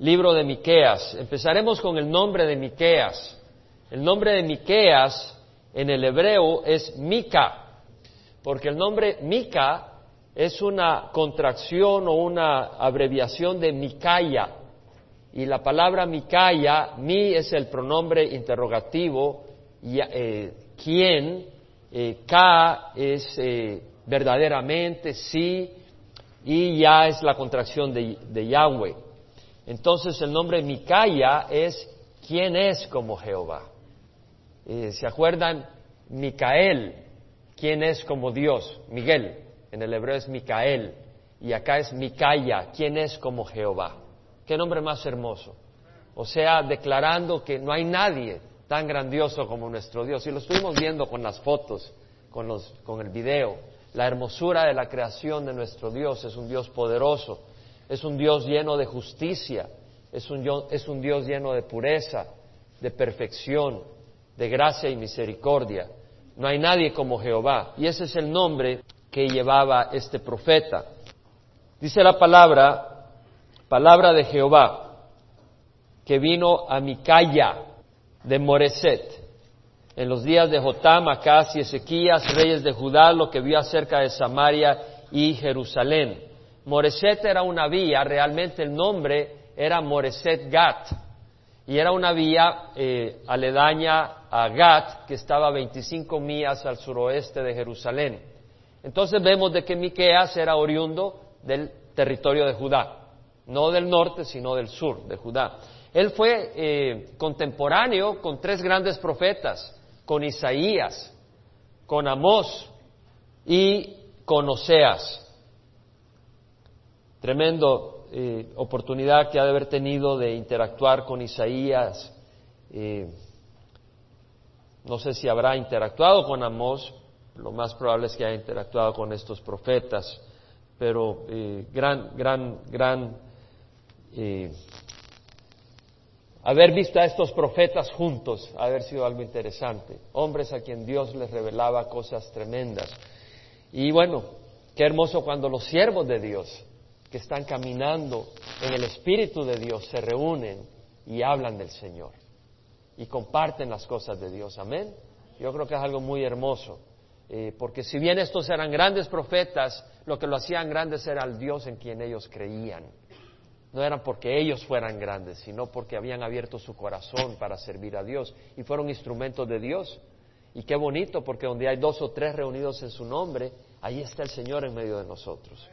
libro de Miqueas. Empezaremos con el nombre de Miqueas. El nombre de Miqueas en el hebreo es Mica, porque el nombre Mica es una contracción o una abreviación de Micaya. Y la palabra Micaya, mi es el pronombre interrogativo, y, eh, quién, eh, ka es eh, verdaderamente, sí, y ya es la contracción de, de Yahweh. Entonces el nombre Micaya es quién es como Jehová. ¿Se acuerdan? Micael, quién es como Dios, Miguel, en el hebreo es Micael, y acá es Micaya, quién es como Jehová. Qué nombre más hermoso. O sea, declarando que no hay nadie tan grandioso como nuestro Dios. Y lo estuvimos viendo con las fotos, con, los, con el video. La hermosura de la creación de nuestro Dios es un Dios poderoso, es un Dios lleno de justicia, es un, Dios lleno de pureza, de perfección, de gracia y misericordia. No hay nadie como Jehová. Y ese es el nombre que llevaba este profeta. Dice la palabra, palabra de Jehová, que vino a Micaya de Moreset, en los días de Jotam, Acaz y Ezequías, reyes de Judá, lo que vio acerca de Samaria y Jerusalén. Moreset era una vía, realmente el nombre era Moreset Gat, y era una vía eh, aledaña a Gat, que estaba a 25 millas al suroeste de Jerusalén. Entonces vemos de que Miqueas era oriundo del territorio de Judá, no del norte, sino del sur de Judá. Él fue eh, contemporáneo con tres grandes profetas, con Isaías, con Amós y con Oseas. Tremendo eh, oportunidad que ha de haber tenido de interactuar con Isaías. Eh, no sé si habrá interactuado con Amós, lo más probable es que haya interactuado con estos profetas, pero eh, gran, gran, gran, haber visto a estos profetas juntos, haber sido algo interesante, hombres a quien Dios les revelaba cosas tremendas. Y bueno, qué hermoso cuando los siervos de Dios que están caminando en el Espíritu de Dios se reúnen y hablan del Señor y comparten las cosas de Dios. Amén. Yo creo que es algo muy hermoso. Eh, porque si bien estos eran grandes profetas, lo que lo hacían grandes era el Dios en quien ellos creían. No eran porque ellos fueran grandes, sino porque habían abierto su corazón para servir a Dios y fueron instrumentos de Dios. Y qué bonito, porque donde hay dos o tres reunidos en su nombre, ahí está el Señor en medio de nosotros.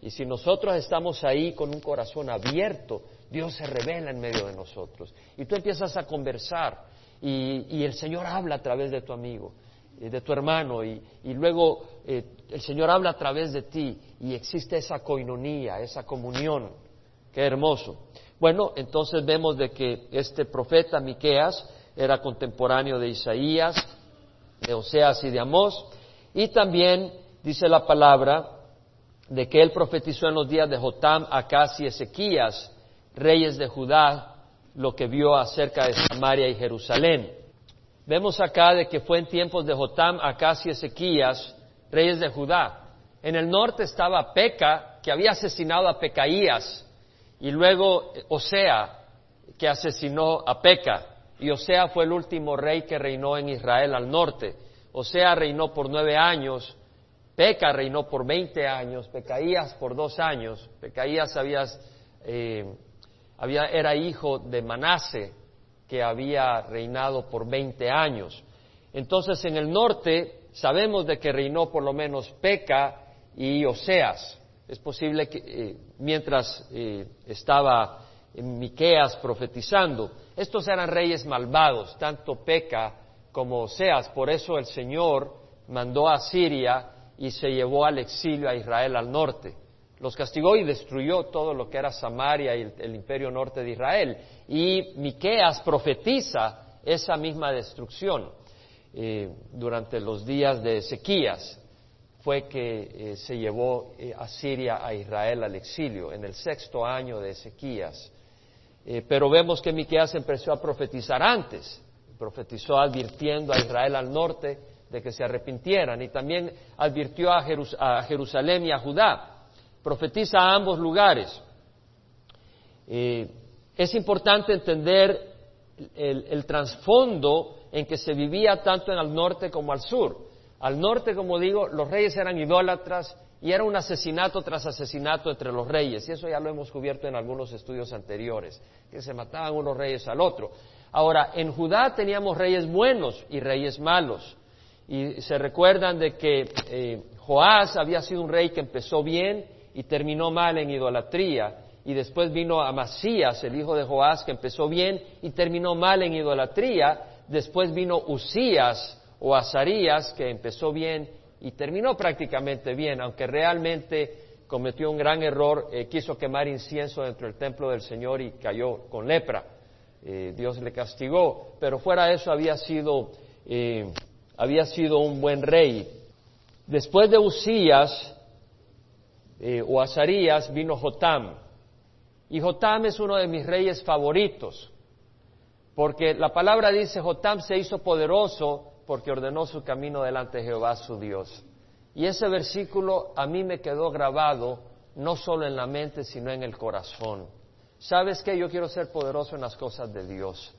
Y si nosotros estamos ahí con un corazón abierto, Dios se revela en medio de nosotros. Y tú empiezas a conversar y, el Señor habla a través de tu amigo, eh, de tu hermano, y, luego eh, el Señor habla a través de ti y existe esa coinonía, esa comunión. Qué hermoso. Bueno, entonces vemos de que este profeta Miqueas era contemporáneo de Isaías, de Oseas y de Amós, y también dice la palabra de que él profetizó en los días de Jotam, Acaz y Ezequías, reyes de Judá, lo que vio acerca de Samaria y Jerusalén. Vemos acá de que fue en tiempos de Jotam, Acaz y Ezequías, reyes de Judá. En el norte estaba Peca, que había asesinado a Pecaías, y luego Osea, que asesinó a Peca. Y Osea fue el último rey que reinó en Israel al norte. Osea reinó por nueve años Peca reinó por 20 años, Pecaías por dos años. Pecaías eh, había, era hijo de Manase, que había reinado por 20 años. Entonces, en el norte sabemos de que reinó por lo menos Peca y Oseas. Es posible que eh, mientras eh, estaba Miqueas profetizando, estos eran reyes malvados, tanto Peca como Oseas. Por eso el Señor mandó a Siria y se llevó al exilio a Israel al norte. Los castigó y destruyó todo lo que era Samaria y el, imperio norte de Israel. Y Miqueas profetiza esa misma destrucción eh, durante los días de Ezequías. Fue que eh, se llevó eh, a Siria a Israel al exilio en el sexto año de Ezequías. pero vemos que Miqueas empezó a profetizar antes. Profetizó advirtiendo a Israel al norte de que se arrepintieran y también advirtió a, Jerusalén y a Judá. Profetiza a ambos lugares. Eh, es importante entender el, trasfondo en que se vivía tanto en el norte como al sur. Al norte, como digo, los reyes eran idólatras y era un asesinato tras asesinato entre los reyes, y eso ya lo hemos cubierto en algunos estudios anteriores, que se mataban unos reyes al otro. Ahora, en Judá teníamos reyes buenos y reyes malos, y se recuerdan de que eh, Joás había sido un rey que empezó bien y terminó mal en idolatría, y después vino Amasías, el hijo de Joás, que empezó bien y terminó mal en idolatría, después vino Usías o Azarías, que empezó bien y terminó prácticamente bien, aunque realmente cometió un gran error, eh, quiso quemar incienso dentro del templo del Señor y cayó con lepra. Eh, Dios le castigó, pero fuera de eso había sido, eh, había sido un buen rey. Después de Usías o Azarías vino Jotam, y Jotam es uno de mis reyes favoritos, porque la palabra dice, Jotam se hizo poderoso porque ordenó su camino delante de Jehová su Dios. Y ese versículo a mí me quedó grabado no solo en la mente, sino en el corazón. ¿Sabes qué? Yo quiero ser poderoso en las cosas de Dios.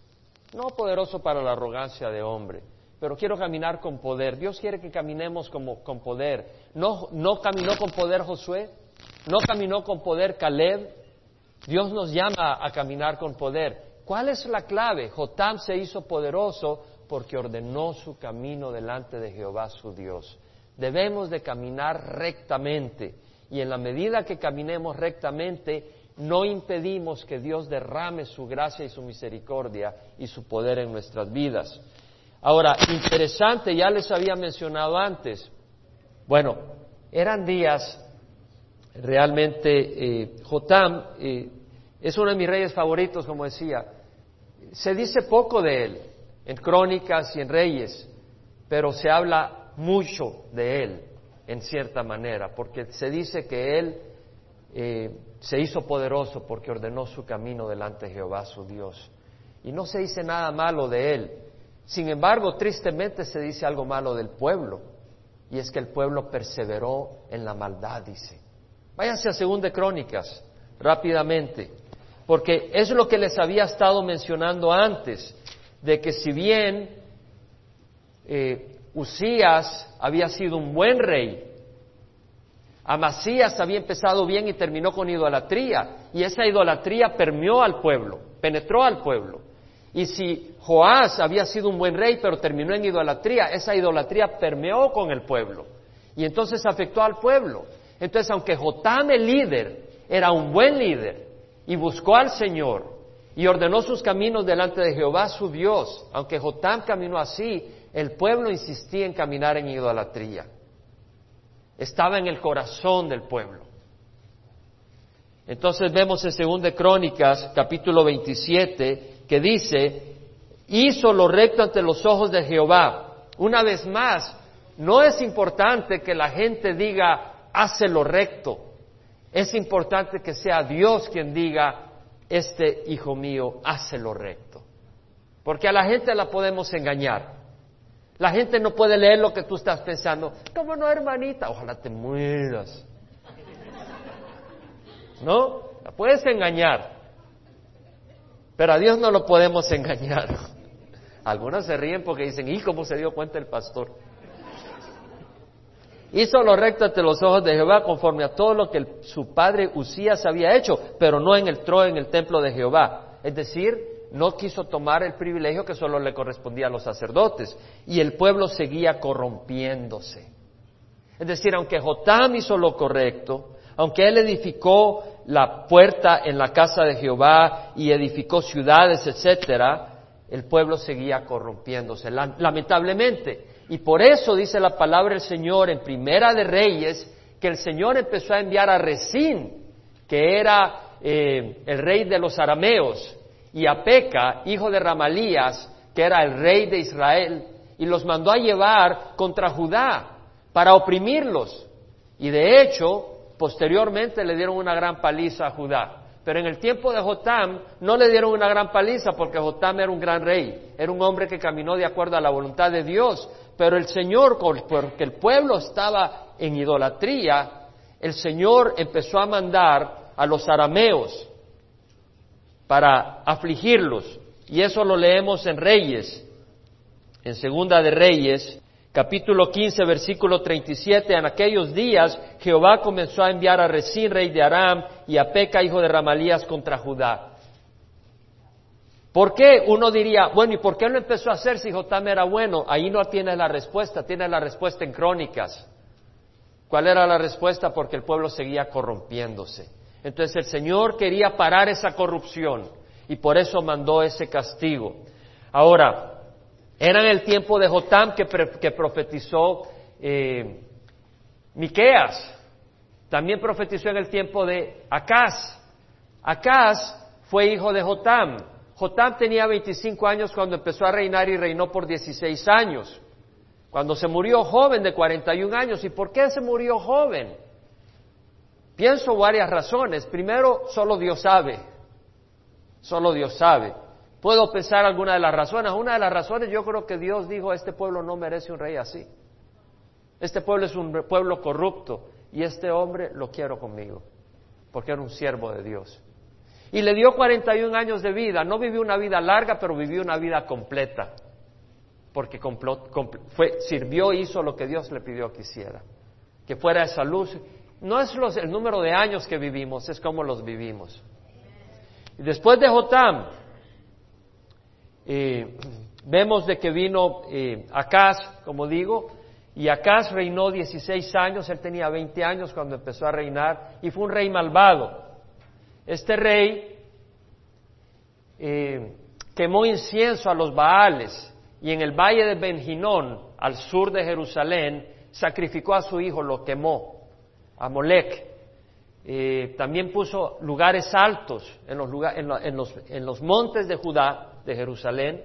No poderoso para la arrogancia de hombre, pero quiero caminar con poder. Dios quiere que caminemos como, con poder. No, no caminó con poder Josué, no caminó con poder Caleb. Dios nos llama a caminar con poder. ¿Cuál es la clave? Jotam se hizo poderoso porque ordenó su camino delante de Jehová su Dios. Debemos de caminar rectamente y en la medida que caminemos rectamente no impedimos que Dios derrame su gracia y su misericordia y su poder en nuestras vidas. Ahora, interesante, ya les había mencionado antes, bueno, eran días realmente, eh, Jotam eh, es uno de mis reyes favoritos, como decía, se dice poco de él, en crónicas y en reyes, pero se habla mucho de él, en cierta manera, porque se dice que él eh, se hizo poderoso porque ordenó su camino delante de Jehová su Dios. Y no se dice nada malo de él. Sin embargo, tristemente se dice algo malo del pueblo, y es que el pueblo perseveró en la maldad, dice. Váyanse a Segunda Crónicas, rápidamente, porque es lo que les había estado mencionando antes de que si bien eh, Usías había sido un buen rey, Amasías había empezado bien y terminó con idolatría, y esa idolatría permeó al pueblo, penetró al pueblo. Y si Joás había sido un buen rey, pero terminó en idolatría, esa idolatría permeó con el pueblo. Y entonces afectó al pueblo. Entonces, aunque Jotam el líder era un buen líder y buscó al Señor, y ordenó sus caminos delante de Jehová su Dios. Aunque Jotam caminó así, el pueblo insistía en caminar en idolatría. Estaba en el corazón del pueblo. Entonces vemos en 2 Crónicas, capítulo 27, que dice, hizo lo recto ante los ojos de Jehová. Una vez más, no es importante que la gente diga, hace lo recto. Es importante que sea Dios quien diga, este hijo mío hace lo recto. Porque a la gente la podemos engañar. La gente no puede leer lo que tú estás pensando. ¿Cómo no, hermanita? Ojalá te mueras. ¿No? La puedes engañar. Pero a Dios no lo podemos engañar. Algunos se ríen porque dicen, ¿y cómo se dio cuenta el pastor? Hizo lo recto ante los ojos de Jehová conforme a todo lo que su padre Usías había hecho, pero no en el trono, en el templo de Jehová. Es decir, no quiso tomar el privilegio que solo le correspondía a los sacerdotes. Y el pueblo seguía corrompiéndose. Es decir, aunque Jotam hizo lo correcto, aunque él edificó la puerta en la casa de Jehová y edificó ciudades, etcétera, el pueblo seguía corrompiéndose. Lamentablemente, y por eso dice la palabra del Señor en Primera de Reyes que el Señor empezó a enviar a Resín, que era eh, el rey de los arameos, y a Peca, hijo de Ramalías, que era el rey de Israel, y los mandó a llevar contra Judá para oprimirlos. Y de hecho, posteriormente le dieron una gran paliza a Judá. Pero en el tiempo de Jotam no le dieron una gran paliza porque Jotam era un gran rey, era un hombre que caminó de acuerdo a la voluntad de Dios, pero el Señor, porque el pueblo estaba en idolatría, el Señor empezó a mandar a los arameos. para afligirlos. Y eso lo leemos en Reyes, en Segunda de Reyes, capítulo 15, versículo 37. En aquellos días Jehová comenzó a enviar a Resín, rey de Aram, y a Peca, hijo de Ramalías, contra Judá. ¿Por qué uno diría, bueno, ¿y por qué no empezó a hacer si Jotam era bueno? Ahí no tiene la respuesta, tiene la respuesta en Crónicas. ¿Cuál era la respuesta? Porque el pueblo seguía corrompiéndose. Entonces el Señor quería parar esa corrupción y por eso mandó ese castigo. Ahora, era en el tiempo de Jotam que, profetizó eh, Miqueas. También profetizó en el tiempo de Acaz. Acaz fue hijo de Jotam. Jotam tenía 25 años cuando empezó a reinar y reinó por 16 años. Cuando se murió joven de 41 años. ¿Y por qué se murió joven? Pienso varias razones. Primero, solo Dios sabe. Solo Dios sabe. Puedo pensar alguna de las razones. Una de las razones yo creo que Dios dijo, este pueblo no merece un rey así. Este pueblo es un pueblo corrupto y este hombre lo quiero conmigo, porque era un siervo de Dios. Y le dio 41 años de vida. No vivió una vida larga, pero vivió una vida completa. Porque fue, sirvió e hizo lo que Dios le pidió que hiciera. Que fuera esa luz. No es el número de años que vivimos, es cómo los vivimos. Y después de Jotam, eh, vemos de que vino eh, Acaz, como digo, y Acaz reinó 16 años, él tenía 20 años cuando empezó a reinar, y fue un rey malvado. Este rey eh, quemó incienso a los Baales y en el valle de Benjinón, al sur de Jerusalén, sacrificó a su hijo, lo quemó, a Molec. Eh, también puso lugares altos en los, en, los, en los, montes de Judá, de Jerusalén.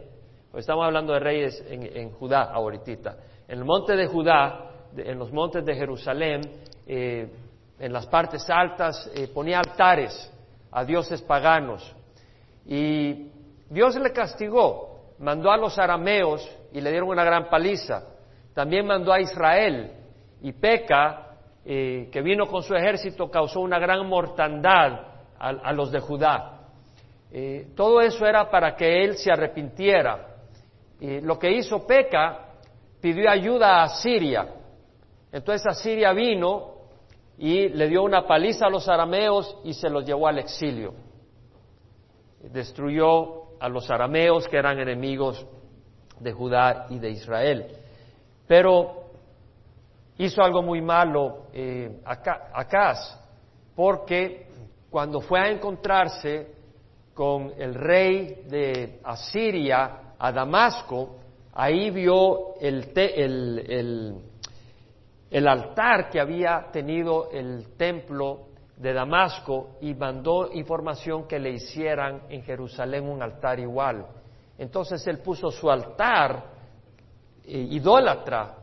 Estamos hablando de reyes en, Judá ahorita. En el monte de Judá, en los montes de Jerusalén, eh, en las partes altas, ponía altares a dioses paganos. Y Dios le castigó, mandó a los arameos y le dieron una gran paliza. También mandó a Israel y Peca, eh, que vino con su ejército, causó una gran mortandad a, los de Judá. Eh, todo eso era para que él se arrepintiera. Lo que hizo Peca, pidió ayuda a Siria. Entonces Asiria vino y le dio una paliza a los arameos y se los llevó al exilio. Destruyó a los arameos que eran enemigos de Judá y de Israel. Pero hizo algo muy malo eh, Acaz, porque cuando fue a encontrarse con el rey de Asiria a Damasco, ahí vio el, el el altar que había tenido el templo de Damasco y mandó información que le hicieran en Jerusalén un altar igual. Entonces él puso su altar eh, idólatra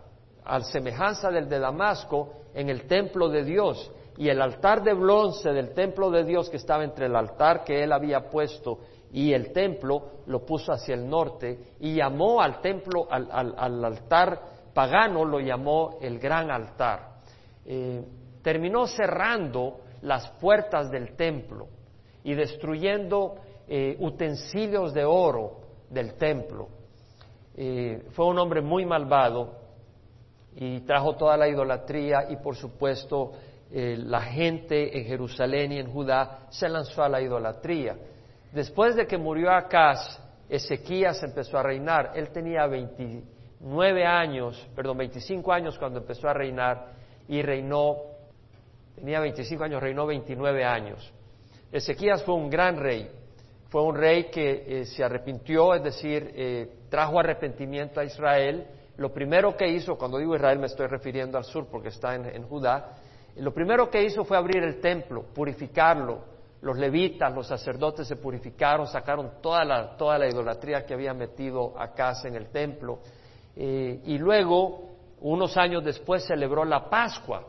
al semejanza del de Damasco en el templo de Dios y el altar de bronce del templo de Dios que estaba entre el altar que él había puesto y el templo lo puso hacia el norte y llamó al templo, al, al altar pagano lo llamó el gran altar. Eh, terminó cerrando las puertas del templo y destruyendo eh, utensilios de oro del templo. Eh, fue un hombre muy malvado y trajo toda la idolatría y por supuesto la gente en Jerusalén y en Judá se lanzó a la idolatría. Después de que murió Acaz, Ezequías empezó a reinar. Él tenía 20, nueve años, perdón, 25 años cuando empezó a reinar y reinó, tenía 25 años, reinó 29 años. Ezequías fue un gran rey, fue un rey que eh, se arrepintió, es decir, eh, trajo arrepentimiento a Israel. Lo primero que hizo, cuando digo Israel me estoy refiriendo al sur porque está en, Judá, lo primero que hizo fue abrir el templo, purificarlo. Los levitas, los sacerdotes se purificaron, sacaron toda la, toda la idolatría que había metido a casa en el templo eh, y luego, unos años después, celebró la Pascua.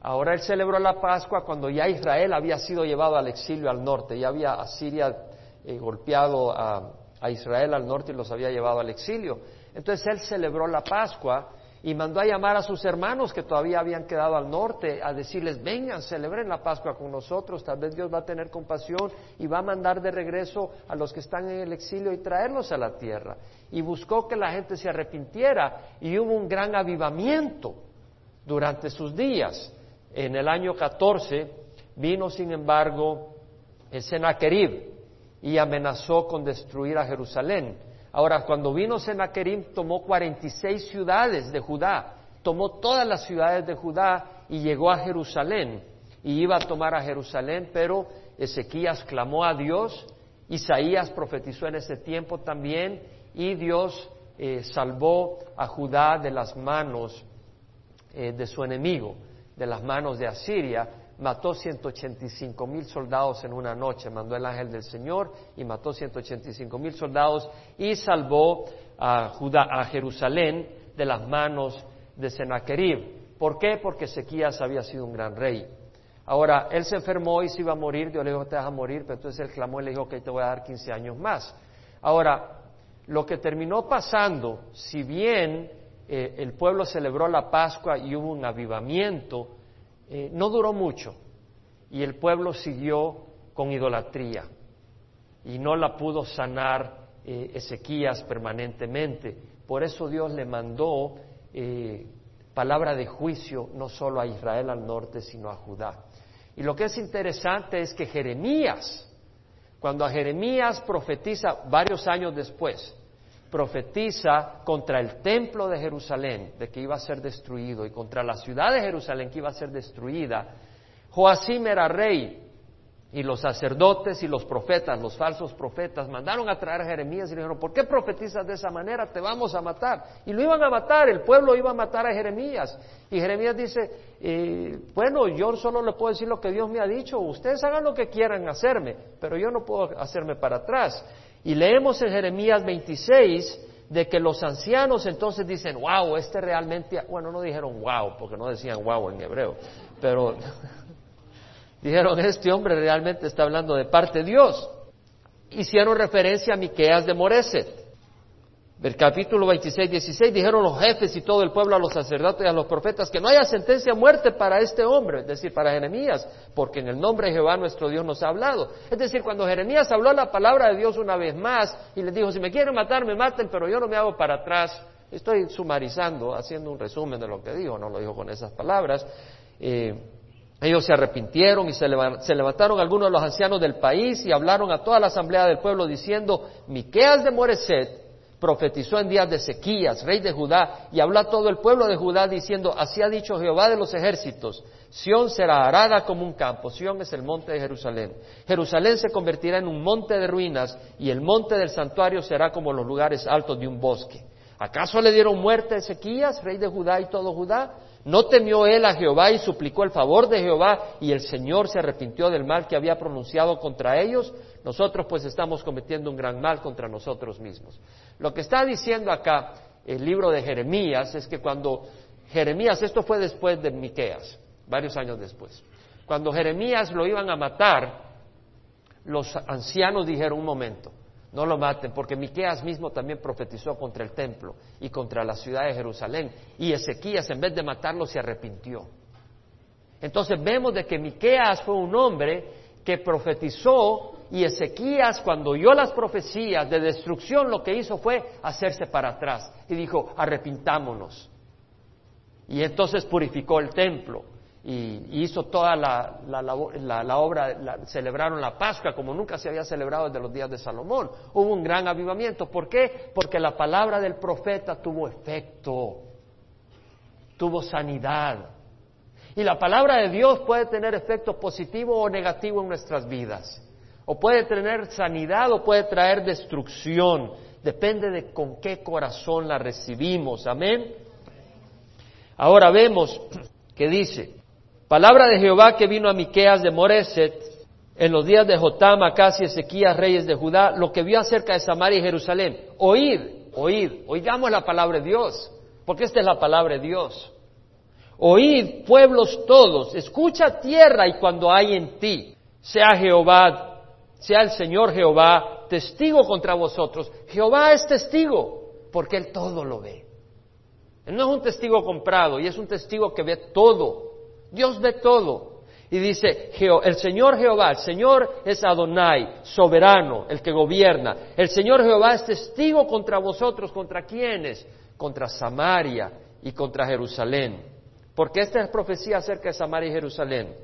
Ahora él celebró la Pascua cuando ya Israel había sido llevado al exilio al norte, ya había Asiria eh, golpeado a, Israel al norte y los había llevado al exilio. Entonces él celebró la Pascua y mandó a llamar a sus hermanos que todavía habían quedado al norte a decirles, vengan, celebren la Pascua con nosotros, tal vez Dios va a tener compasión y va a mandar de regreso a los que están en el exilio y traerlos a la tierra. Y buscó que la gente se arrepintiera y hubo un gran avivamiento durante sus días. En el año 14 vino, sin embargo, el Sennacherib y amenazó con destruir a Jerusalén. Ahora, cuando vino Sennacherib, tomó 46 ciudades de Judá, tomó todas las ciudades de Judá y llegó a Jerusalén. Y iba a tomar a Jerusalén, pero Ezequías clamó a Dios, Isaías profetizó en ese tiempo también, y Dios eh, salvó a Judá de las manos eh, de su enemigo, de las manos de Asiria, mató 185 mil soldados en una noche, mandó el ángel del Señor y mató 185 mil soldados y salvó a, Judá, a Jerusalén de las manos de Sennacherib. ¿Por qué? Porque Ezequías había sido un gran rey. Ahora, él se enfermó y se iba a morir, Dios le dijo, te vas a morir, pero entonces él clamó y le dijo, que te voy a dar 15 años más. Ahora, lo que terminó pasando, si bien eh, el pueblo celebró la Pascua y hubo un avivamiento, eh, no duró mucho y el pueblo siguió con idolatría y no la pudo sanar eh, Ezequías permanentemente. Por eso Dios le mandó eh, palabra de juicio no solo a Israel al norte, sino a Judá. Y lo que es interesante es que Jeremías, cuando a Jeremías profetiza varios años después, profetiza contra el templo de Jerusalén, de que iba a ser destruido, y contra la ciudad de Jerusalén, que iba a ser destruida, Joacim era rey, y los sacerdotes y los profetas, los falsos profetas, mandaron a traer a Jeremías y le dijeron, ¿por qué profetizas de esa manera? Te vamos a matar. Y lo iban a matar, el pueblo iba a matar a Jeremías. Y Jeremías dice, eh, bueno, yo solo le puedo decir lo que Dios me ha dicho, ustedes hagan lo que quieran hacerme, pero yo no puedo hacerme para atrás. Y leemos en Jeremías 26 de que los ancianos entonces dicen, wow, este realmente, bueno, no dijeron wow, porque no decían wow en hebreo, pero dijeron, este hombre realmente está hablando de parte de Dios. Hicieron referencia a Miqueas de Moreset del capítulo 26, 16, dijeron los jefes y todo el pueblo a los sacerdotes y a los profetas que no haya sentencia de muerte para este hombre, es decir, para Jeremías, porque en el nombre de Jehová nuestro Dios nos ha hablado. Es decir, cuando Jeremías habló la palabra de Dios una vez más y les dijo, si me quieren matar, me maten, pero yo no me hago para atrás, estoy sumarizando, haciendo un resumen de lo que dijo, no lo dijo con esas palabras. Eh, ellos se arrepintieron y se, levantaron algunos de los ancianos del país y hablaron a toda la asamblea del pueblo diciendo, Miqueas de Moreset, profetizó en días de Sequías, rey de Judá, y habló a todo el pueblo de Judá diciendo, así ha dicho Jehová de los ejércitos, Sión será arada como un campo, Sión es el monte de Jerusalén. Jerusalén se convertirá en un monte de ruinas y el monte del santuario será como los lugares altos de un bosque. ¿Acaso le dieron muerte a Ezequías, rey de Judá y todo Judá? ¿No temió él a Jehová y suplicó el favor de Jehová y el Señor se arrepintió del mal que había pronunciado contra ellos? Nosotros pues estamos cometiendo un gran mal contra nosotros mismos. Lo que está diciendo acá el libro de Jeremías es que cuando Jeremías, esto fue después de Miqueas, varios años después, cuando Jeremías lo iban a matar, los ancianos dijeron un momento, no lo maten, porque Miqueas mismo también profetizó contra el templo y contra la ciudad de Jerusalén, y Ezequías en vez de matarlo se arrepintió. Entonces vemos de que Miqueas fue un hombre que profetizó y Ezequías, cuando oyó las profecías de destrucción, lo que hizo fue hacerse para atrás y dijo, arrepintámonos. Y entonces purificó el templo y hizo toda la, la, obra, celebraron la Pascua como nunca se había celebrado desde los días de Salomón. Hubo un gran avivamiento. ¿Por qué? Porque la palabra del profeta tuvo efecto, tuvo sanidad. Y la palabra de Dios puede tener efecto positivo o negativo en nuestras vidas. O puede tener sanidad o puede traer destrucción. Depende de con qué corazón la recibimos. Amén. Ahora vemos que dice, palabra de Jehová que vino a Miqueas de Moreset en los días de Jotam, Acas y Ezequías, reyes de Judá, lo que vio acerca de Samaria y Jerusalén. Oíd, oíd, oigamos la palabra de Dios, porque esta es la palabra de Dios. Oíd, pueblos todos, escucha tierra y cuando hay en ti, sea Jehová sea el Señor Jehová testigo contra vosotros. Jehová es testigo porque Él todo lo ve. Él no es un testigo comprado y es un testigo que ve todo. Dios ve todo. Y dice, el Señor Jehová, el Señor es Adonai, soberano, el que gobierna. El Señor Jehová es testigo contra vosotros, ¿contra quiénes? Contra Samaria y contra Jerusalén. Porque esta es profecía acerca de Samaria y Jerusalén.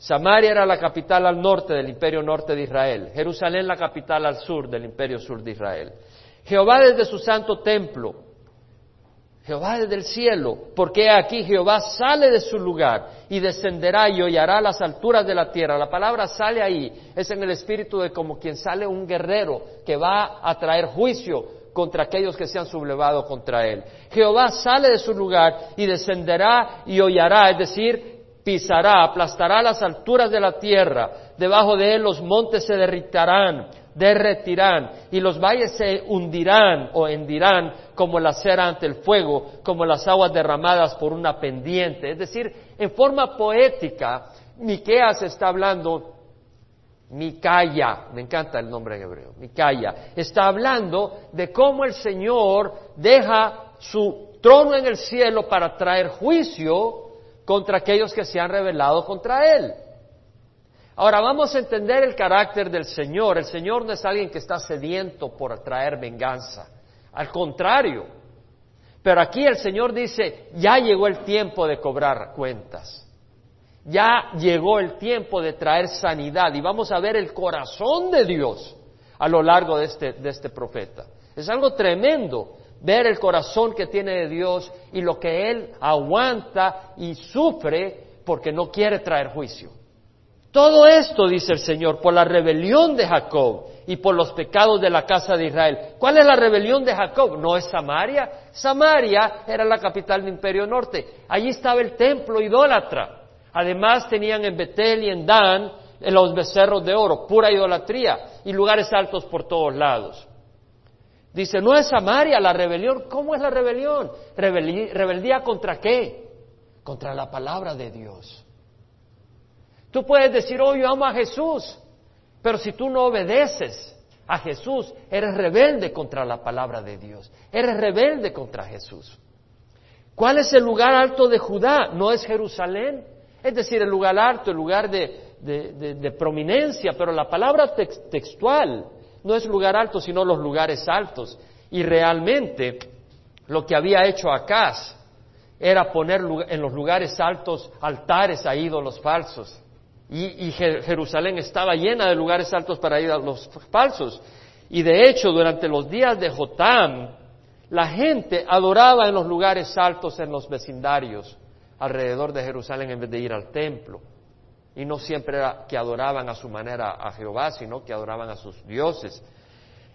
Samaria era la capital al norte del imperio norte de Israel, Jerusalén la capital al sur del imperio sur de Israel. Jehová desde su santo templo, Jehová desde el cielo, porque aquí Jehová sale de su lugar y descenderá y hollará las alturas de la tierra. La palabra sale ahí, es en el espíritu de como quien sale un guerrero que va a traer juicio contra aquellos que se han sublevado contra él. Jehová sale de su lugar y descenderá y hollará, es decir, pisará, aplastará las alturas de la tierra, debajo de él los montes se derritarán, derretirán, y los valles se hundirán o hendirán como la cera ante el fuego, como las aguas derramadas por una pendiente. Es decir, en forma poética, Miqueas está hablando, Micaya, me encanta el nombre en hebreo, Micaya, está hablando de cómo el Señor deja su trono en el cielo para traer juicio contra aquellos que se han rebelado contra Él. Ahora vamos a entender el carácter del Señor. El Señor no es alguien que está sediento por traer venganza. Al contrario. Pero aquí el Señor dice, ya llegó el tiempo de cobrar cuentas. Ya llegó el tiempo de traer sanidad. Y vamos a ver el corazón de Dios a lo largo de este, de este profeta. Es algo tremendo ver el corazón que tiene de Dios y lo que Él aguanta y sufre porque no quiere traer juicio. Todo esto, dice el Señor, por la rebelión de Jacob y por los pecados de la casa de Israel. ¿Cuál es la rebelión de Jacob? No es Samaria. Samaria era la capital del imperio norte. Allí estaba el templo idólatra. Además tenían en Betel y en Dan los becerros de oro, pura idolatría y lugares altos por todos lados. Dice, no es Samaria la rebelión. ¿Cómo es la rebelión? ¿Rebeldía contra qué? Contra la palabra de Dios. Tú puedes decir, oh, yo amo a Jesús, pero si tú no obedeces a Jesús, eres rebelde contra la palabra de Dios. Eres rebelde contra Jesús. ¿Cuál es el lugar alto de Judá? ¿No es Jerusalén? Es decir, el lugar alto, el lugar de, prominencia, pero la palabra textual no es lugar alto, sino los lugares altos. Y realmente lo que había hecho Acaz era poner en los lugares altos altares a ídolos falsos. Y, Jerusalén estaba llena de lugares altos para ir a los falsos. Y de hecho, durante los días de Jotam, la gente adoraba en los lugares altos en los vecindarios alrededor de Jerusalén en vez de ir al templo. Y no siempre era que adoraban a su manera a Jehová, sino que adoraban a sus dioses.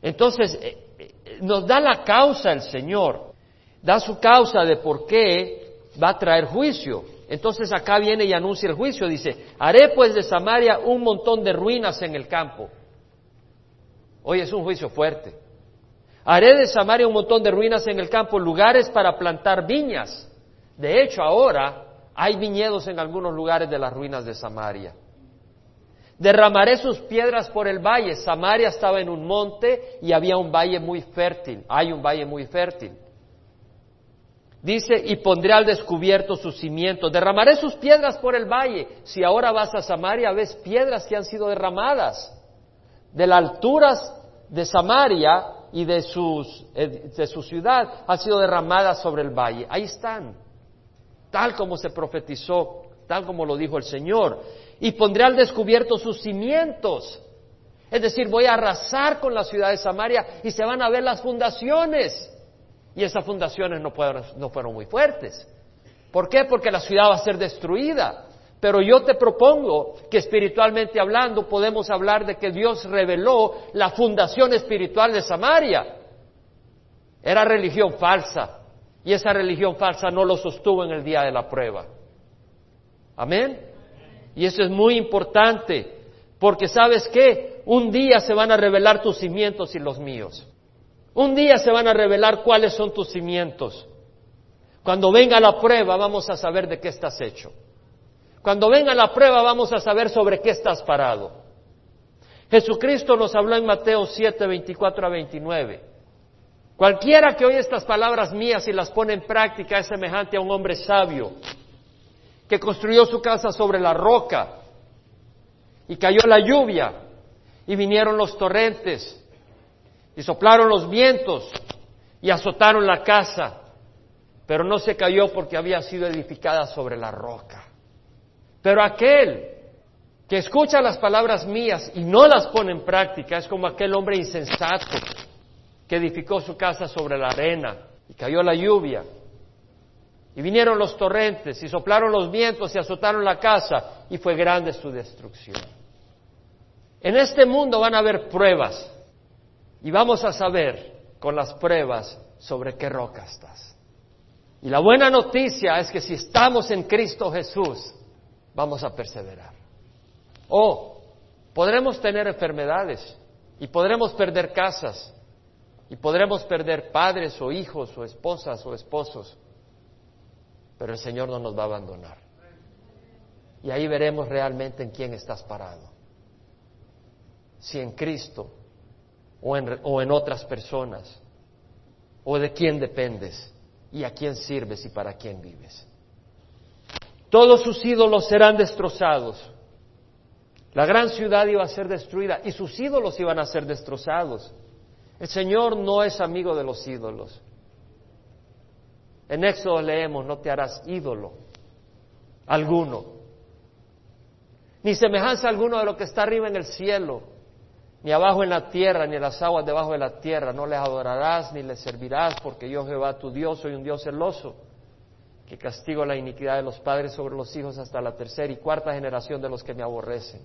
Entonces, eh, eh, nos da la causa el Señor, da su causa de por qué va a traer juicio. Entonces acá viene y anuncia el juicio, dice, haré pues de Samaria un montón de ruinas en el campo. Hoy es un juicio fuerte. Haré de Samaria un montón de ruinas en el campo, lugares para plantar viñas. De hecho, ahora hay viñedos en algunos lugares de las ruinas de Samaria. Derramaré sus piedras por el valle. Samaria estaba en un monte y había un valle muy fértil. Hay un valle muy fértil. Dice, y pondré al descubierto sus cimientos. Derramaré sus piedras por el valle. Si ahora vas a Samaria, ves piedras que han sido derramadas. De las alturas de Samaria y de, sus, eh, de su ciudad han sido derramadas sobre el valle. Ahí están tal como se profetizó, tal como lo dijo el Señor. Y pondré al descubierto sus cimientos. Es decir, voy a arrasar con la ciudad de Samaria y se van a ver las fundaciones. Y esas fundaciones no fueron, no fueron muy fuertes. ¿Por qué? Porque la ciudad va a ser destruida. Pero yo te propongo que espiritualmente hablando podemos hablar de que Dios reveló la fundación espiritual de Samaria. Era religión falsa, y esa religión falsa no lo sostuvo en el día de la prueba. Amén. Y eso es muy importante, porque sabes qué, un día se van a revelar tus cimientos y los míos. Un día se van a revelar cuáles son tus cimientos. Cuando venga la prueba vamos a saber de qué estás hecho. Cuando venga la prueba vamos a saber sobre qué estás parado. Jesucristo nos habló en Mateo 7, 24 a 29. Cualquiera que oye estas palabras mías y las pone en práctica es semejante a un hombre sabio que construyó su casa sobre la roca y cayó la lluvia y vinieron los torrentes y soplaron los vientos y azotaron la casa, pero no se cayó porque había sido edificada sobre la roca. Pero aquel que escucha las palabras mías y no las pone en práctica es como aquel hombre insensato que edificó su casa sobre la arena y cayó la lluvia y vinieron los torrentes y soplaron los vientos y azotaron la casa y fue grande su destrucción. En este mundo van a haber pruebas y vamos a saber con las pruebas sobre qué roca estás. Y la buena noticia es que si estamos en Cristo Jesús, vamos a perseverar. O podremos tener enfermedades y podremos perder casas y podremos perder padres o hijos o esposas o esposos, pero el Señor no nos va a abandonar. Y ahí veremos realmente en quién estás parado. Si en Cristo o en, o en otras personas, o de quién dependes y a quién sirves y para quién vives. Todos sus ídolos serán destrozados. La gran ciudad iba a ser destruida y sus ídolos iban a ser destrozados. El Señor no es amigo de los ídolos. En Éxodo leemos, no te harás ídolo alguno, ni semejanza alguno de lo que está arriba en el cielo, ni abajo en la tierra, ni en las aguas debajo de la tierra. No les adorarás ni les servirás, porque yo Jehová tu Dios soy un Dios celoso, que castigo la iniquidad de los padres sobre los hijos hasta la tercera y cuarta generación de los que me aborrecen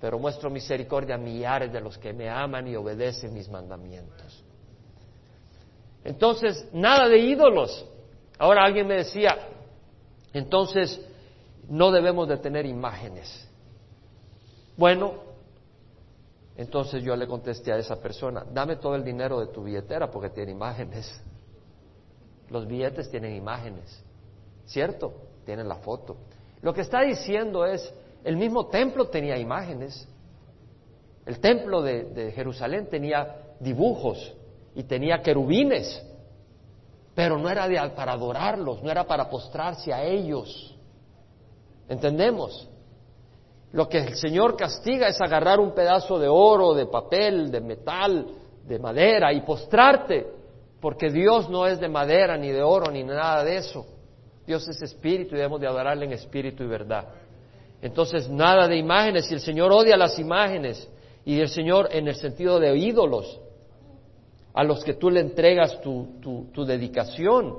pero muestro misericordia a millares de los que me aman y obedecen mis mandamientos. Entonces, nada de ídolos. Ahora alguien me decía, entonces no debemos de tener imágenes. Bueno, entonces yo le contesté a esa persona, dame todo el dinero de tu billetera porque tiene imágenes. Los billetes tienen imágenes, ¿cierto? Tienen la foto. Lo que está diciendo es, el mismo templo tenía imágenes. El templo de, Jerusalén tenía dibujos y tenía querubines, pero no era para adorarlos, no era para postrarse a ellos. ¿Entendemos? Lo que el Señor castiga es agarrar un pedazo de oro, de papel, de metal, de madera y postrarte, porque Dios no es de madera, ni de oro, ni nada de eso. Dios es espíritu y debemos de adorarle en espíritu y verdad. Entonces, nada de imágenes. Y el Señor odia las imágenes. Y el Señor, en el sentido de ídolos, a los que tú le entregas tu, dedicación.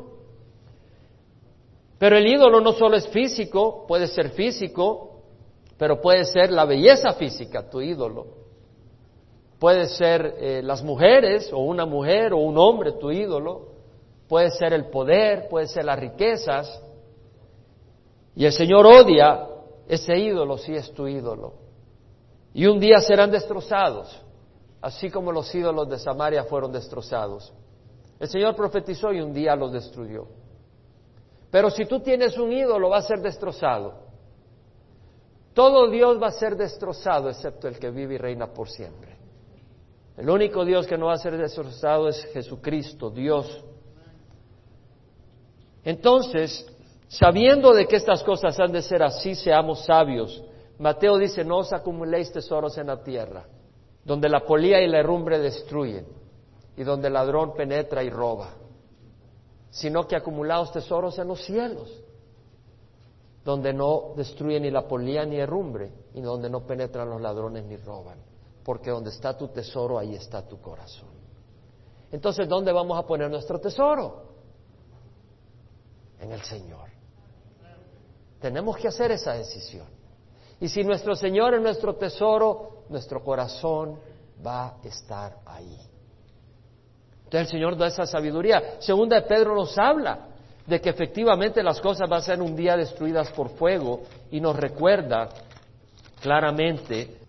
Pero el ídolo no solo es físico, puede ser físico, pero puede ser la belleza física, tu ídolo. Puede ser eh, las mujeres, o una mujer, o un hombre, tu ídolo. Puede ser el poder, puede ser las riquezas. Y el Señor odia ese ídolo sí es tu ídolo. Y un día serán destrozados, así como los ídolos de Samaria fueron destrozados. El Señor profetizó y un día los destruyó. Pero si tú tienes un ídolo, va a ser destrozado. Todo Dios va a ser destrozado excepto el que vive y reina por siempre. El único Dios que no va a ser destrozado es Jesucristo, Dios. Entonces, Sabiendo de que estas cosas han de ser así, seamos sabios. Mateo dice, no os acumuléis tesoros en la tierra, donde la polía y la herrumbre destruyen, y donde el ladrón penetra y roba, sino que acumulaos tesoros en los cielos, donde no destruye ni la polía ni herrumbre, y donde no penetran los ladrones ni roban, porque donde está tu tesoro, ahí está tu corazón. Entonces, ¿dónde vamos a poner nuestro tesoro? En el Señor. Tenemos que hacer esa decisión. Y si nuestro Señor es nuestro tesoro, nuestro corazón va a estar ahí. Entonces el Señor da esa sabiduría. Segunda de Pedro nos habla de que efectivamente las cosas van a ser un día destruidas por fuego y nos recuerda claramente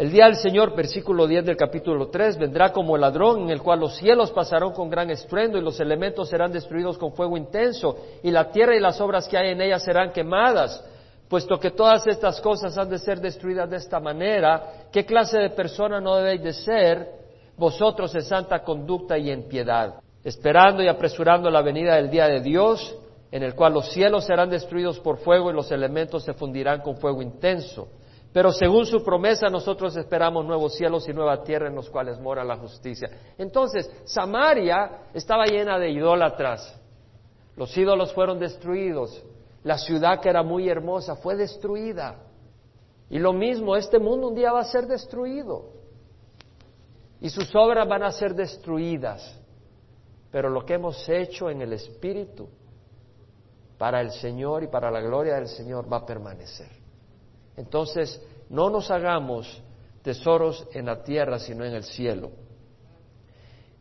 el día del Señor, versículo 10 del capítulo 3, vendrá como el ladrón en el cual los cielos pasarán con gran estruendo y los elementos serán destruidos con fuego intenso y la tierra y las obras que hay en ella serán quemadas. Puesto que todas estas cosas han de ser destruidas de esta manera, ¿qué clase de persona no debéis de ser vosotros en santa conducta y en piedad, esperando y apresurando la venida del día de Dios, en el cual los cielos serán destruidos por fuego y los elementos se fundirán con fuego intenso. Pero según su promesa nosotros esperamos nuevos cielos y nueva tierra en los cuales mora la justicia. Entonces, Samaria estaba llena de idólatras. Los ídolos fueron destruidos. La ciudad que era muy hermosa fue destruida. Y lo mismo, este mundo un día va a ser destruido. Y sus obras van a ser destruidas. Pero lo que hemos hecho en el Espíritu para el Señor y para la gloria del Señor va a permanecer. Entonces, no nos hagamos tesoros en la tierra, sino en el cielo.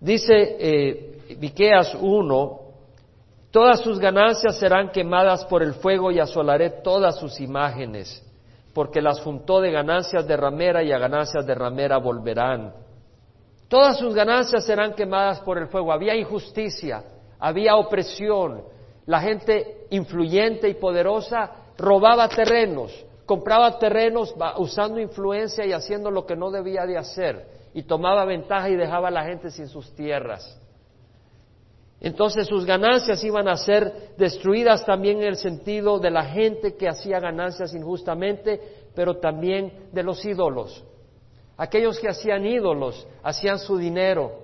Dice eh, Miqueas 1, todas sus ganancias serán quemadas por el fuego y asolaré todas sus imágenes, porque las juntó de ganancias de ramera y a ganancias de ramera volverán. Todas sus ganancias serán quemadas por el fuego. Había injusticia, había opresión, la gente influyente y poderosa robaba terrenos, compraba terrenos usando influencia y haciendo lo que no debía de hacer, y tomaba ventaja y dejaba a la gente sin sus tierras. Entonces sus ganancias iban a ser destruidas también en el sentido de la gente que hacía ganancias injustamente, pero también de los ídolos. Aquellos que hacían ídolos hacían su dinero,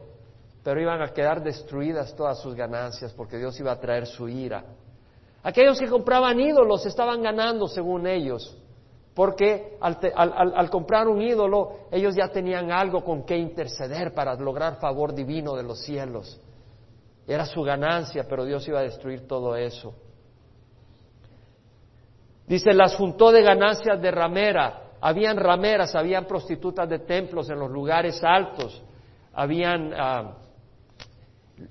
pero iban a quedar destruidas todas sus ganancias porque Dios iba a traer su ira. Aquellos que compraban ídolos estaban ganando según ellos, porque al, comprar un ídolo ellos ya tenían algo con que interceder para lograr favor divino de los cielos. Era su ganancia, pero Dios iba a destruir todo eso. Dice, las juntó de ganancias de ramera. Habían rameras, habían prostitutas de templos en los lugares altos, habían ah,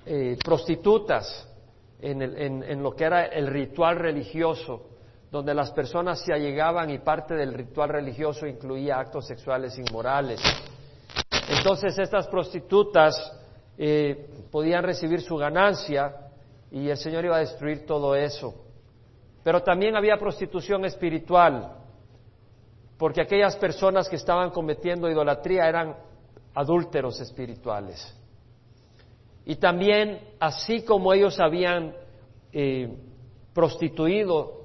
eh, prostitutas en, lo que era el ritual religioso, donde las personas se allegaban y parte del ritual religioso incluía actos sexuales inmorales. Entonces estas prostitutas eh, podían recibir su ganancia y el Señor iba a destruir todo eso. Pero también había prostitución espiritual, porque aquellas personas que estaban cometiendo idolatría eran adúlteros espirituales. Y también, así como ellos habían eh, prostituido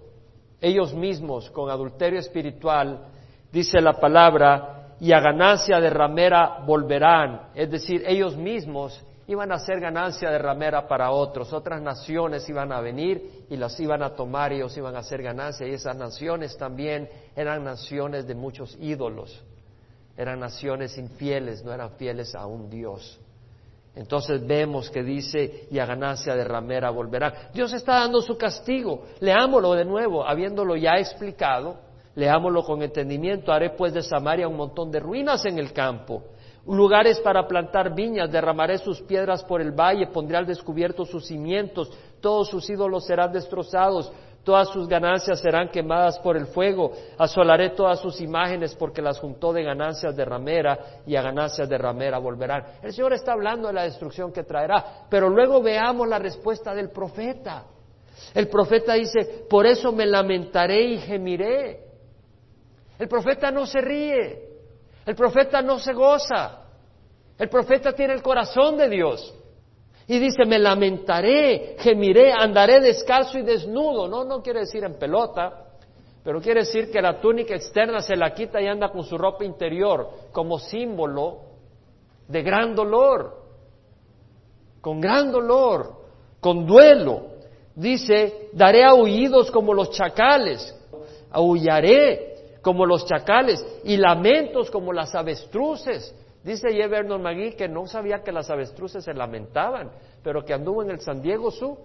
ellos mismos con adulterio espiritual, dice la palabra, y a ganancia de ramera volverán. Es decir, ellos mismos iban a hacer ganancia de ramera para otros. Otras naciones iban a venir y las iban a tomar y ellos iban a hacer ganancia. Y esas naciones también eran naciones de muchos ídolos. Eran naciones infieles, no eran fieles a un Dios. Entonces vemos que dice, y a ganancia de ramera volverá. Dios está dando su castigo. Leámoslo de nuevo, habiéndolo ya explicado, leámoslo con entendimiento. Haré pues de Samaria un montón de ruinas en el campo, lugares para plantar viñas, derramaré sus piedras por el valle, pondré al descubierto sus cimientos, todos sus ídolos serán destrozados, todas sus ganancias serán quemadas por el fuego, asolaré todas sus imágenes porque las juntó de ganancias de ramera y a ganancias de ramera volverán. El Señor está hablando de la destrucción que traerá, pero luego veamos la respuesta del profeta. El profeta dice, por eso me lamentaré y gemiré. El profeta no se ríe, el profeta no se goza, el profeta tiene el corazón de Dios. Y dice, me lamentaré, gemiré, andaré descalzo y desnudo. No, no quiere decir en pelota, pero quiere decir que la túnica externa se la quita y anda con su ropa interior como símbolo de gran dolor, con gran dolor, con duelo. Dice, daré aullidos como los chacales, aullaré como los chacales y lamentos como las avestruces. Dice J. Vernon McGee que no sabía que las avestruces se lamentaban, pero que anduvo en el San Diego Zoo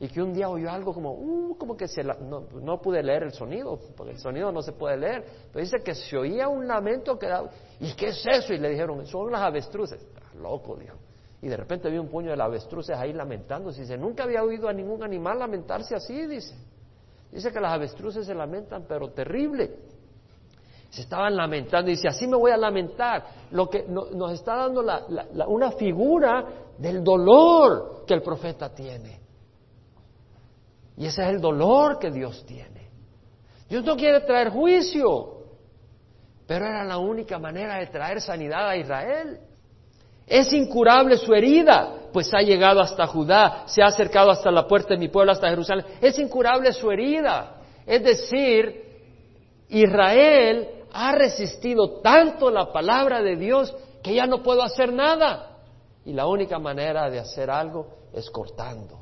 y que un día oyó algo como, uh, como que se no, pude leer el sonido, porque el sonido no se puede leer, pero dice que se oía un lamento que daba, ¿y qué es eso? Y le dijeron, son las avestruces. loco, dijo. Y de repente vi un puño de avestruces ahí lamentándose. Dice, nunca había oído a ningún animal lamentarse así, dice. Dice que las avestruces se lamentan, pero terrible. Se estaban lamentando y dice, así me voy a lamentar. Lo que nos está dando una figura del dolor que el profeta tiene. Y ese es el dolor que Dios tiene. Dios no quiere traer juicio, pero era la única manera de traer sanidad a Israel. Es incurable su herida, pues ha llegado hasta Judá, se ha acercado hasta la puerta de mi pueblo, hasta Jerusalén. Es incurable su herida. Es decir, Israel ha resistido tanto la palabra de Dios que ya no puedo hacer nada. Y la única manera de hacer algo es cortando.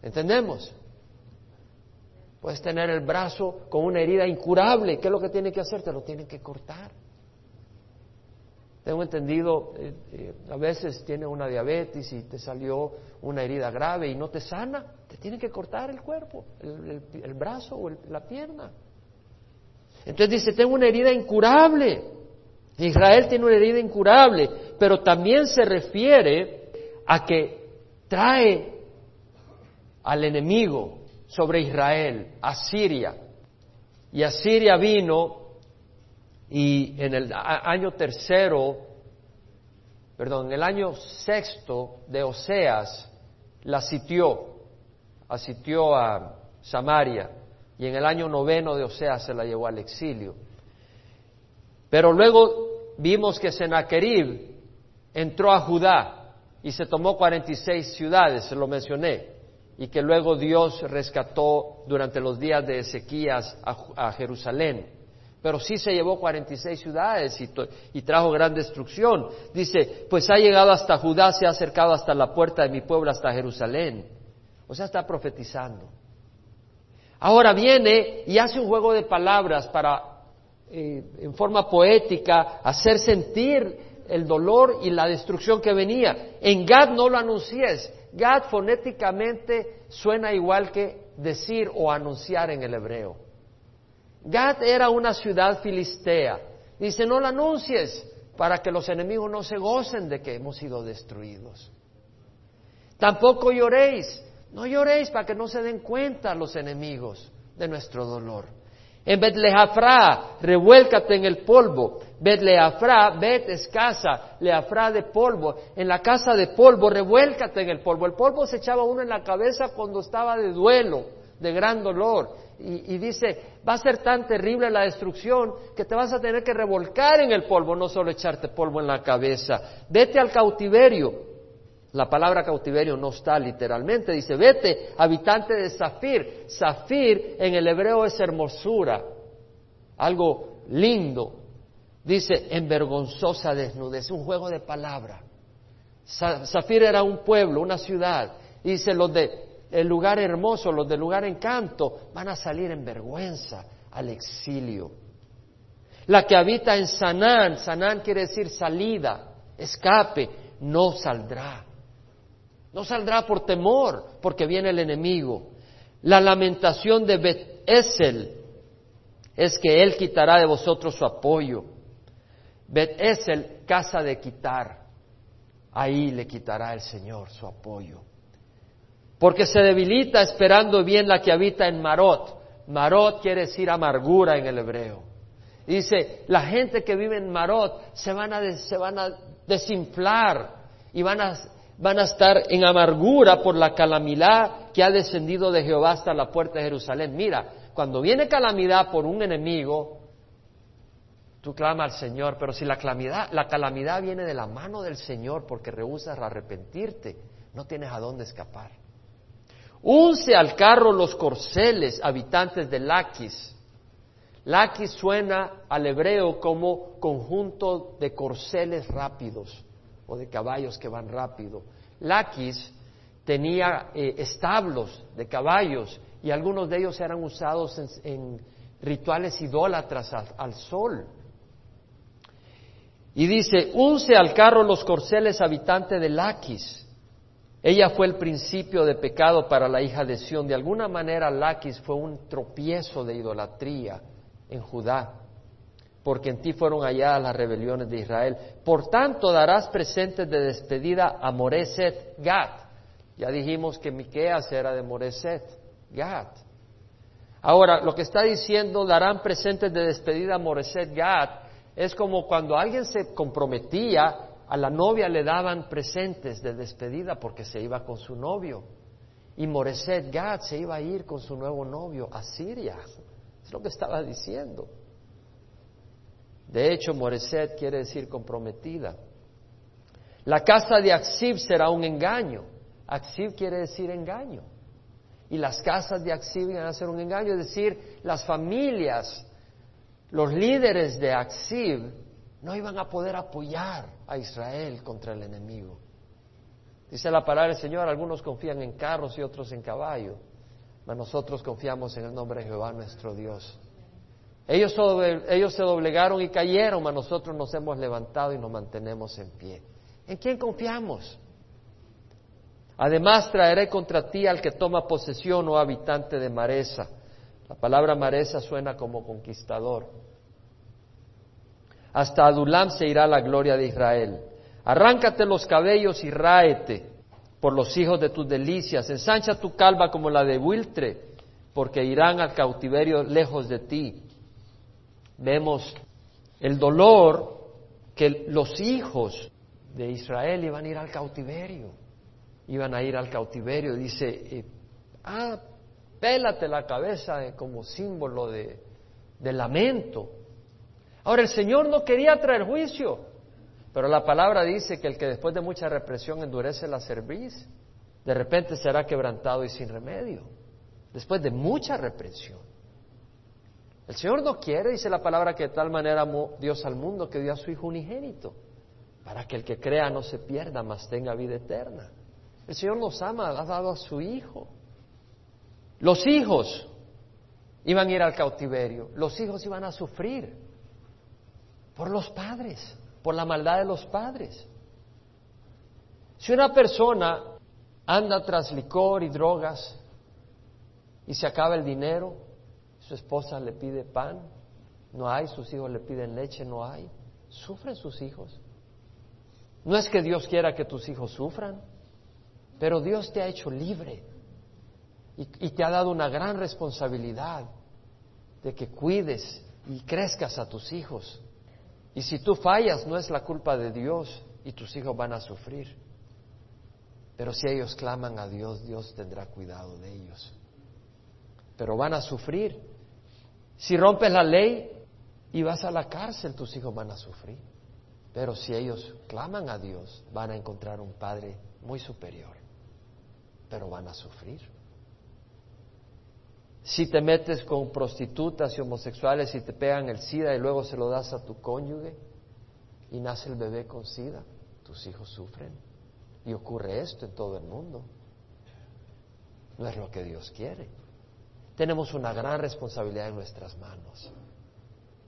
¿Entendemos? Puedes tener el brazo con una herida incurable. ¿Qué es lo que tiene que hacer? Te lo tienen que cortar. Tengo entendido, eh, eh, a veces tiene una diabetes y te salió una herida grave y no te sana, te tienen que cortar el cuerpo, el, brazo o la pierna. Entonces dice, tengo una herida incurable. Israel tiene una herida incurable, pero también se refiere a que trae al enemigo sobre Israel, a Siria. Y Asiria vino y en el año tercero, perdón, en el año sexto de Oseas, la sitió, asitió a Samaria, y en el año noveno de Oseas se la llevó al exilio. Pero luego vimos que Sennacherib entró a Judá y se tomó 46 ciudades, se lo mencioné, y que luego Dios rescató durante los días de Ezequías a Jerusalén pero sí se llevó 46 ciudades y, y, trajo gran destrucción. Dice, pues ha llegado hasta Judá, se ha acercado hasta la puerta de mi pueblo, hasta Jerusalén. O sea, está profetizando. Ahora viene y hace un juego de palabras para, eh, en forma poética, hacer sentir el dolor y la destrucción que venía. En Gad no lo anuncies. Gad fonéticamente suena igual que decir o anunciar en el hebreo. Gad era una ciudad filistea. Dice, no la anuncies para que los enemigos no se gocen de que hemos sido destruidos. Tampoco lloréis, no lloréis para que no se den cuenta los enemigos de nuestro dolor. En Betlejafra, revuélcate en el polvo. Betlejafra, Bet es casa, Leafra de polvo. En la casa de polvo, revuélcate en el polvo. El polvo se echaba uno en la cabeza cuando estaba de duelo, de gran dolor y, dice, va a ser tan terrible la destrucción que te vas a tener que revolcar en el polvo, no solo echarte polvo en la cabeza. Vete al cautiverio. La palabra cautiverio no está literalmente, dice, vete, habitante de Zafir. Zafir en el hebreo es hermosura, algo lindo. Dice, en vergonzosa desnudez, un juego de palabra. Zafir era un pueblo, una ciudad. Dice, los de el lugar hermoso, los del lugar encanto, van a salir en vergüenza al exilio. La que habita en Sanán, Sanán quiere decir salida, escape, no saldrá. No saldrá por temor, porque viene el enemigo. La lamentación de Bet Esel es que él quitará de vosotros su apoyo. Bet Esel, casa de quitar. Ahí le quitará el Señor su apoyo porque se debilita esperando bien la que habita en Marot. Marot quiere decir amargura en el hebreo. Dice, la gente que vive en Marot se van a, se van a desinflar y van a, van a estar en amargura por la calamidad que ha descendido de Jehová hasta la puerta de Jerusalén. Mira, cuando viene calamidad por un enemigo, tú clamas al Señor, pero si la calamidad, la calamidad viene de la mano del Señor porque rehusas arrepentirte, no tienes a dónde escapar. Unce al carro los corceles, habitantes de Laquis. Laquis suena al hebreo como conjunto de corceles rápidos o de caballos que van rápido. Laquis tenía eh, establos de caballos y algunos de ellos eran usados en, rituales idólatras al, sol. Y dice, unce al carro los corceles habitantes de Laquis. Ella fue el principio de pecado para la hija de Sión. De alguna manera, Laquis fue un tropiezo de idolatría en Judá, porque en ti fueron halladas las rebeliones de Israel. Por tanto, darás presentes de despedida a Moreset Gat. Ya dijimos que Miqueas era de Moreset Gat. Ahora, lo que está diciendo, darán presentes de despedida a Moreset Gat, es como cuando alguien se comprometía a la novia le daban presentes de despedida porque se iba con su novio. Y Moreset Gad se iba a ir con su nuevo novio a Siria. Es lo que estaba diciendo. De hecho, Moreset quiere decir comprometida. La casa de Axib será un engaño. Axib quiere decir engaño. Y las casas de Axib van a ser un engaño, es decir, las familias, los líderes de Axib no iban a poder apoyar a Israel contra el enemigo. Dice la palabra del Señor, algunos confían en carros y otros en caballos, mas nosotros confiamos en el nombre de Jehová nuestro Dios. Ellos, se doblegaron y cayeron, mas nosotros nos hemos levantado y nos mantenemos en pie. ¿En quién confiamos? Además traeré contra ti al que toma posesión, o oh habitante de Maresa. La palabra Maresa suena como conquistador. Hasta Adulam se irá la gloria de Israel. Arráncate los cabellos y ráete por los hijos de tus delicias. Ensancha tu calva como la de Wiltre, porque irán al cautiverio lejos de ti. Vemos el dolor que los hijos de Israel iban a ir al cautiverio iban a ir al cautiverio. Dice, eh, ah, pélate la cabeza como símbolo de, de lamento. Ahora, el Señor no quería traer juicio, pero la palabra dice que el que después de mucha represión endurece la cerviz, de repente será quebrantado y sin remedio, después de mucha represión. El Señor no quiere, dice la palabra, que de tal manera amó Dios al mundo que dio a su Hijo unigénito, para que el que crea no se pierda, mas tenga vida eterna. El Señor nos ama, ha dado a su Hijo. Los hijos iban a ir al cautiverio, los hijos iban a sufrir por los padres, por la maldad de los padres. Si una persona anda tras licor y drogas y se acaba el dinero, su esposa le pide pan, no hay, sus hijos le piden leche, no hay, sufren sus hijos. No es que Dios quiera que tus hijos sufran, pero Dios te ha hecho libre y, te ha dado una gran responsabilidad de que cuides y crezcas a tus hijos. Y si tú fallas, no es la culpa de Dios y tus hijos van a sufrir. Pero si ellos claman a Dios, Dios tendrá cuidado de ellos. Pero van a sufrir. Si rompes la ley y vas a la cárcel, tus hijos van a sufrir. Pero si ellos claman a Dios, van a encontrar un Padre muy superior pero van a sufrir. Si te metes con prostitutas y homosexuales y te pegan el SIDA y luego se lo das a tu cónyuge y nace el bebé con SIDA, tus hijos sufren. Y ocurre esto en todo el mundo. No es lo que Dios quiere. Tenemos una gran responsabilidad en nuestras manos.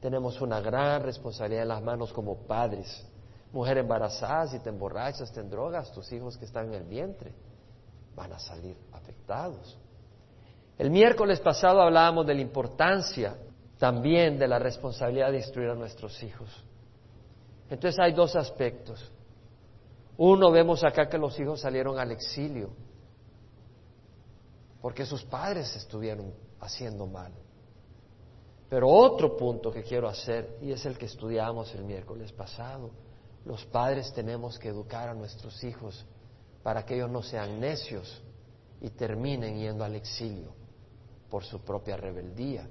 Tenemos una gran responsabilidad en las manos como padres. Mujer embarazada, si te emborrachas, te drogas, tus hijos que están en el vientre van a salir afectados. El miércoles pasado hablábamos de la importancia también de la responsabilidad de instruir a nuestros hijos. Entonces hay dos aspectos. Uno, vemos acá que los hijos salieron al exilio porque sus padres estuvieron haciendo mal. Pero otro punto que quiero hacer, y es el que estudiamos el miércoles pasado, los padres tenemos que educar a nuestros hijos para que ellos no sean necios y terminen yendo al exilio por su propia rebeldía.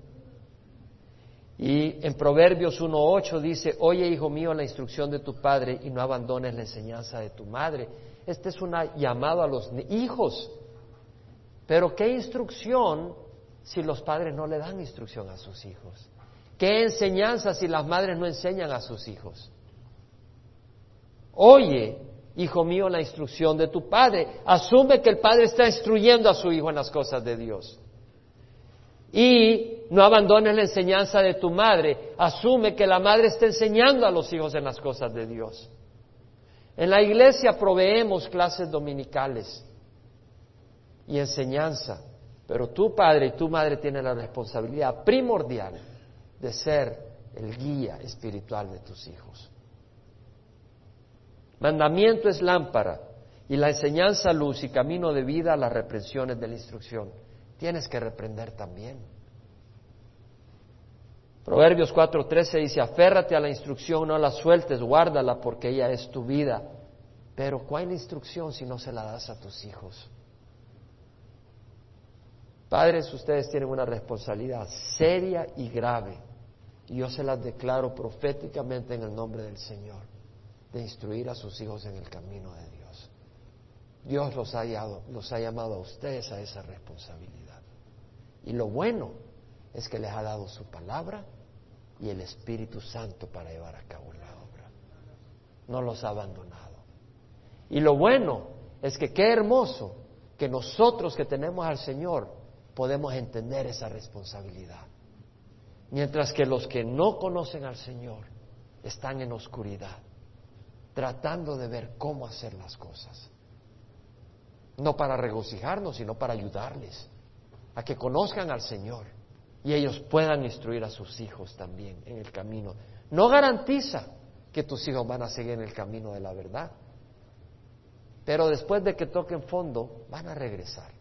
Y en Proverbios 1.8 dice, oye hijo mío la instrucción de tu padre y no abandones la enseñanza de tu madre. Este es un llamado a los hijos. Pero ¿qué instrucción si los padres no le dan instrucción a sus hijos? ¿Qué enseñanza si las madres no enseñan a sus hijos? Oye hijo mío, la instrucción de tu padre. Asume que el padre está instruyendo a su hijo en las cosas de Dios. Y no abandones la enseñanza de tu madre. Asume que la madre está enseñando a los hijos en las cosas de Dios. En la iglesia proveemos clases dominicales y enseñanza, pero tu padre y tu madre tienen la responsabilidad primordial de ser el guía espiritual de tus hijos. Mandamiento es lámpara y la enseñanza luz y camino de vida a las reprensiones de la instrucción. Tienes que reprender también. Proverbios 4:13 dice, aférrate a la instrucción, no la sueltes, guárdala porque ella es tu vida. Pero ¿cuál instrucción si no se la das a tus hijos? Padres, ustedes tienen una responsabilidad seria y grave. Y yo se las declaro proféticamente en el nombre del Señor. de instruir a sus hijos en el camino de Dios. Dios los ha, los ha llamado a ustedes a esa responsabilidad. Y lo bueno es que les ha dado su palabra y el Espíritu Santo para llevar a cabo la obra. No los ha abandonado. Y lo bueno es que qué hermoso que nosotros que tenemos al Señor podemos entender esa responsabilidad. Mientras que los que no conocen al Señor están en oscuridad, tratando de ver cómo hacer las cosas. No para regocijarnos, sino para ayudarles a que conozcan al Señor y ellos puedan instruir a sus hijos también en el camino. No garantiza que tus hijos van a seguir en el camino de la verdad, pero después de que toquen fondo van a regresar,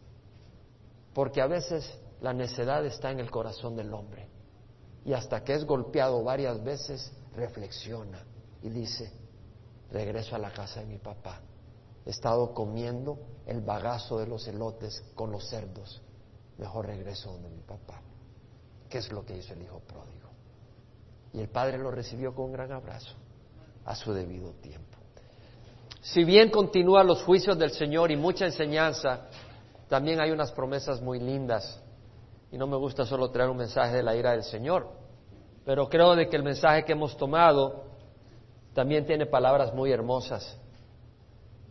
porque a veces la necedad está en el corazón del hombre y hasta que es golpeado varias veces reflexiona y dice, regreso a la casa de mi papá, he estado comiendo el bagazo de los elotes con los cerdos, mejor regreso donde mi papá. ¿Qué es lo que hizo el hijo pródigo? Y el padre lo recibió con un gran abrazo a su debido tiempo. Si bien continúan los juicios del Señor y mucha enseñanza, también hay unas promesas muy lindas. Y no me gusta solo traer un mensaje de la ira del Señor, pero creo de que el mensaje que hemos tomado también tiene palabras muy hermosas.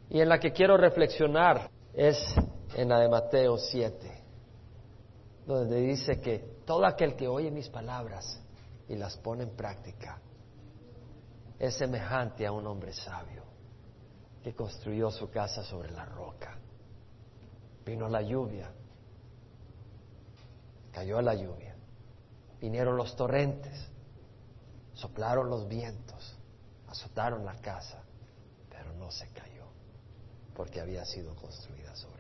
Y en la que quiero reflexionar es en la de Mateo 7, donde dice que todo aquel que oye mis palabras y las pone en práctica es semejante a un hombre sabio que construyó su casa sobre la roca. Vino la lluvia, cayó la lluvia, vinieron los torrentes, soplaron los vientos, azotaron la casa, pero no se cayó porque había sido construida sobre